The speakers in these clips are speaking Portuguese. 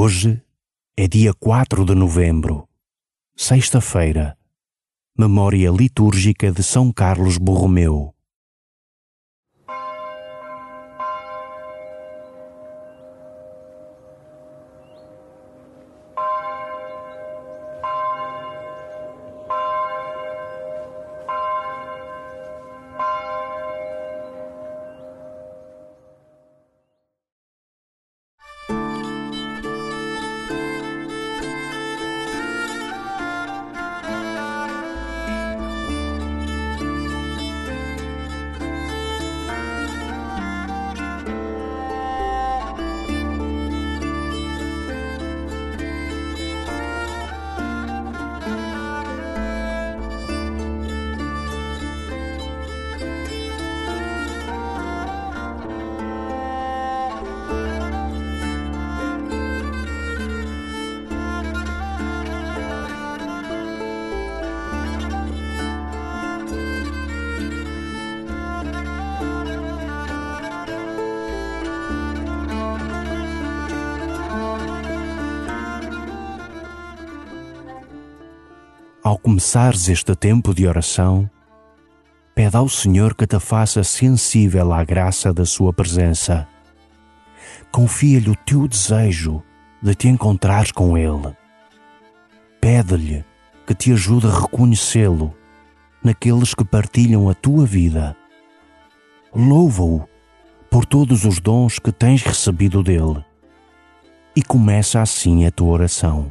Hoje é dia 4 de novembro, sexta-feira, memória litúrgica de São Carlos Borromeu. Ao começares este tempo de oração, pede ao Senhor que te faça sensível à graça da Sua presença. Confia-lhe o teu desejo de te encontrares com Ele. Pede-lhe que te ajude a reconhecê-lo naqueles que partilham a tua vida. Louva-o por todos os dons que tens recebido dele e começa assim a tua oração.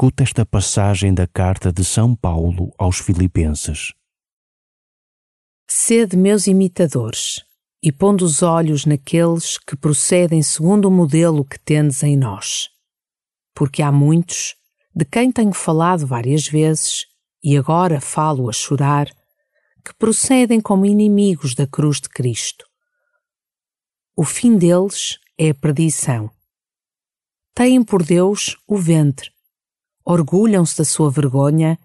Escuta esta passagem da carta de São Paulo aos Filipenses. Sede meus imitadores, e pondo os olhos naqueles que procedem segundo o modelo que tendes em nós. Porque há muitos, de quem tenho falado várias vezes, e agora falo a chorar, que procedem como inimigos da cruz de Cristo. O fim deles é a perdição. Têm por Deus o ventre, orgulham-se da sua vergonha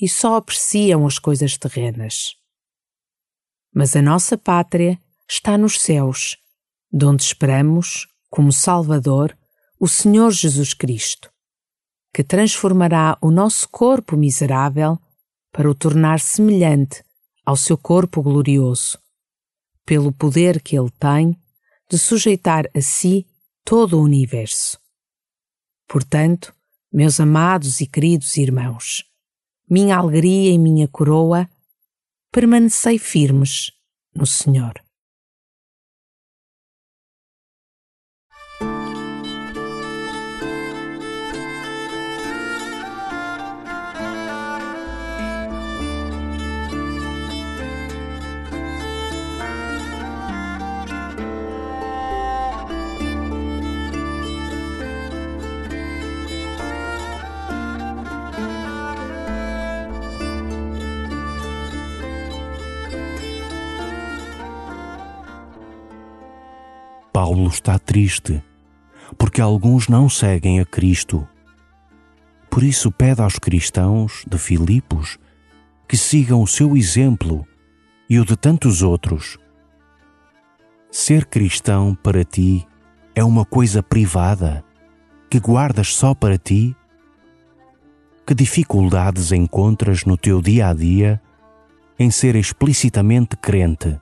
e só apreciam as coisas terrenas. Mas a nossa pátria está nos céus, de onde esperamos, como Salvador, o Senhor Jesus Cristo, que transformará o nosso corpo miserável para o tornar semelhante ao seu corpo glorioso, pelo poder que ele tem de sujeitar a si todo o universo. Portanto, meus amados e queridos irmãos, minha alegria e minha coroa, permanecei firmes no Senhor. Paulo está triste, porque alguns não seguem a Cristo. Por isso pede aos cristãos de Filipos que sigam o seu exemplo e o de tantos outros. Ser cristão para ti é uma coisa privada que guardas só para ti? Que dificuldades encontras no teu dia a dia em ser explicitamente crente?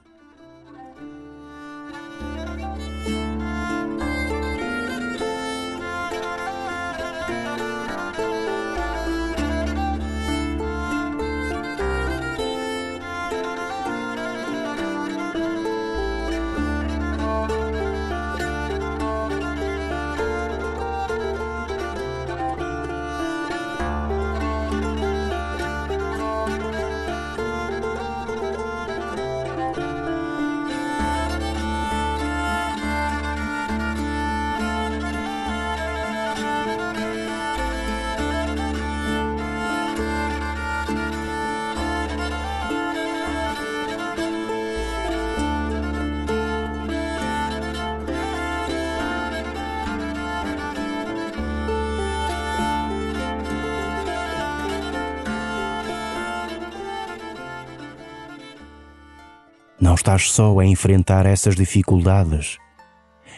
Estás só a enfrentar essas dificuldades.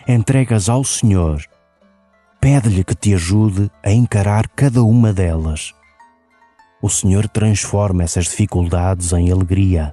Entregas ao Senhor. Pede-lhe que te ajude a encarar cada uma delas. O Senhor transforma essas dificuldades em alegria.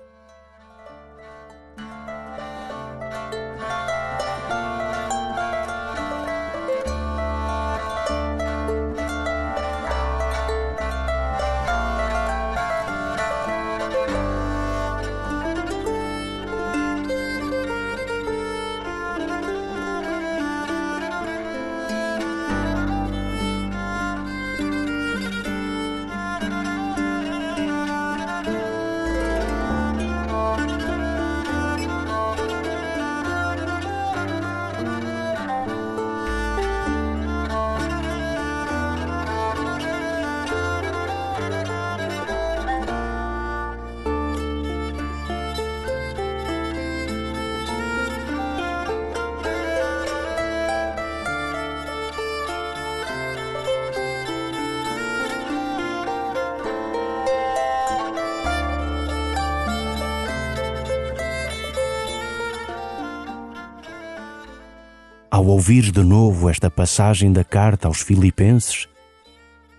Ao ouvir de novo esta passagem da carta aos Filipenses,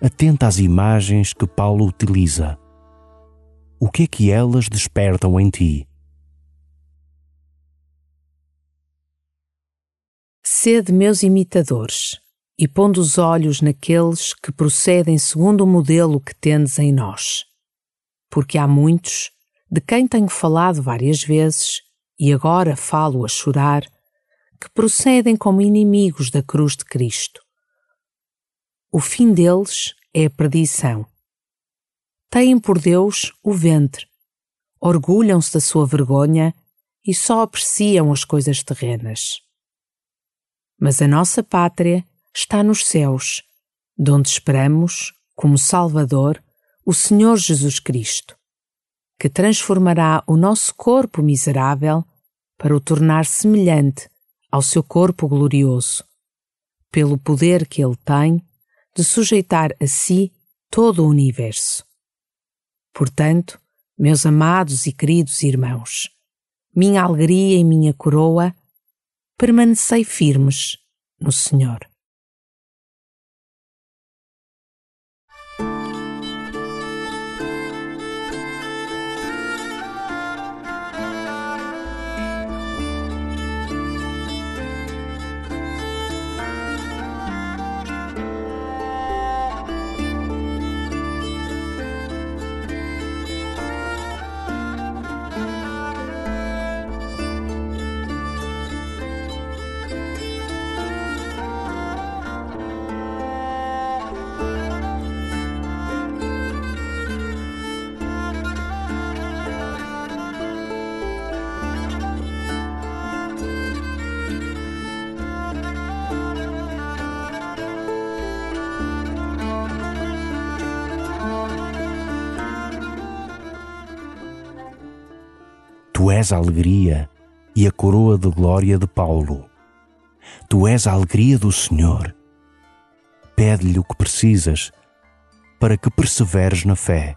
atenta às imagens que Paulo utiliza. O que é que elas despertam em ti? Sede meus imitadores, e pondo os olhos naqueles que procedem segundo o modelo que tendes em nós. Porque há muitos, de quem tenho falado várias vezes, e agora falo a chorar, que procedem como inimigos da cruz de Cristo. O fim deles é a perdição. Têm por Deus o ventre, orgulham-se da sua vergonha e só apreciam as coisas terrenas. Mas a nossa pátria está nos céus, de onde esperamos, como Salvador, o Senhor Jesus Cristo, que transformará o nosso corpo miserável para o tornar semelhante ao seu corpo glorioso, pelo poder que ele tem de sujeitar a si todo o universo. Portanto, meus amados e queridos irmãos, minha alegria e minha coroa, permanecei firmes no Senhor. Tu és a alegria e a coroa de glória de Paulo. Tu és a alegria do Senhor. Pede-lhe o que precisas para que perseveres na fé.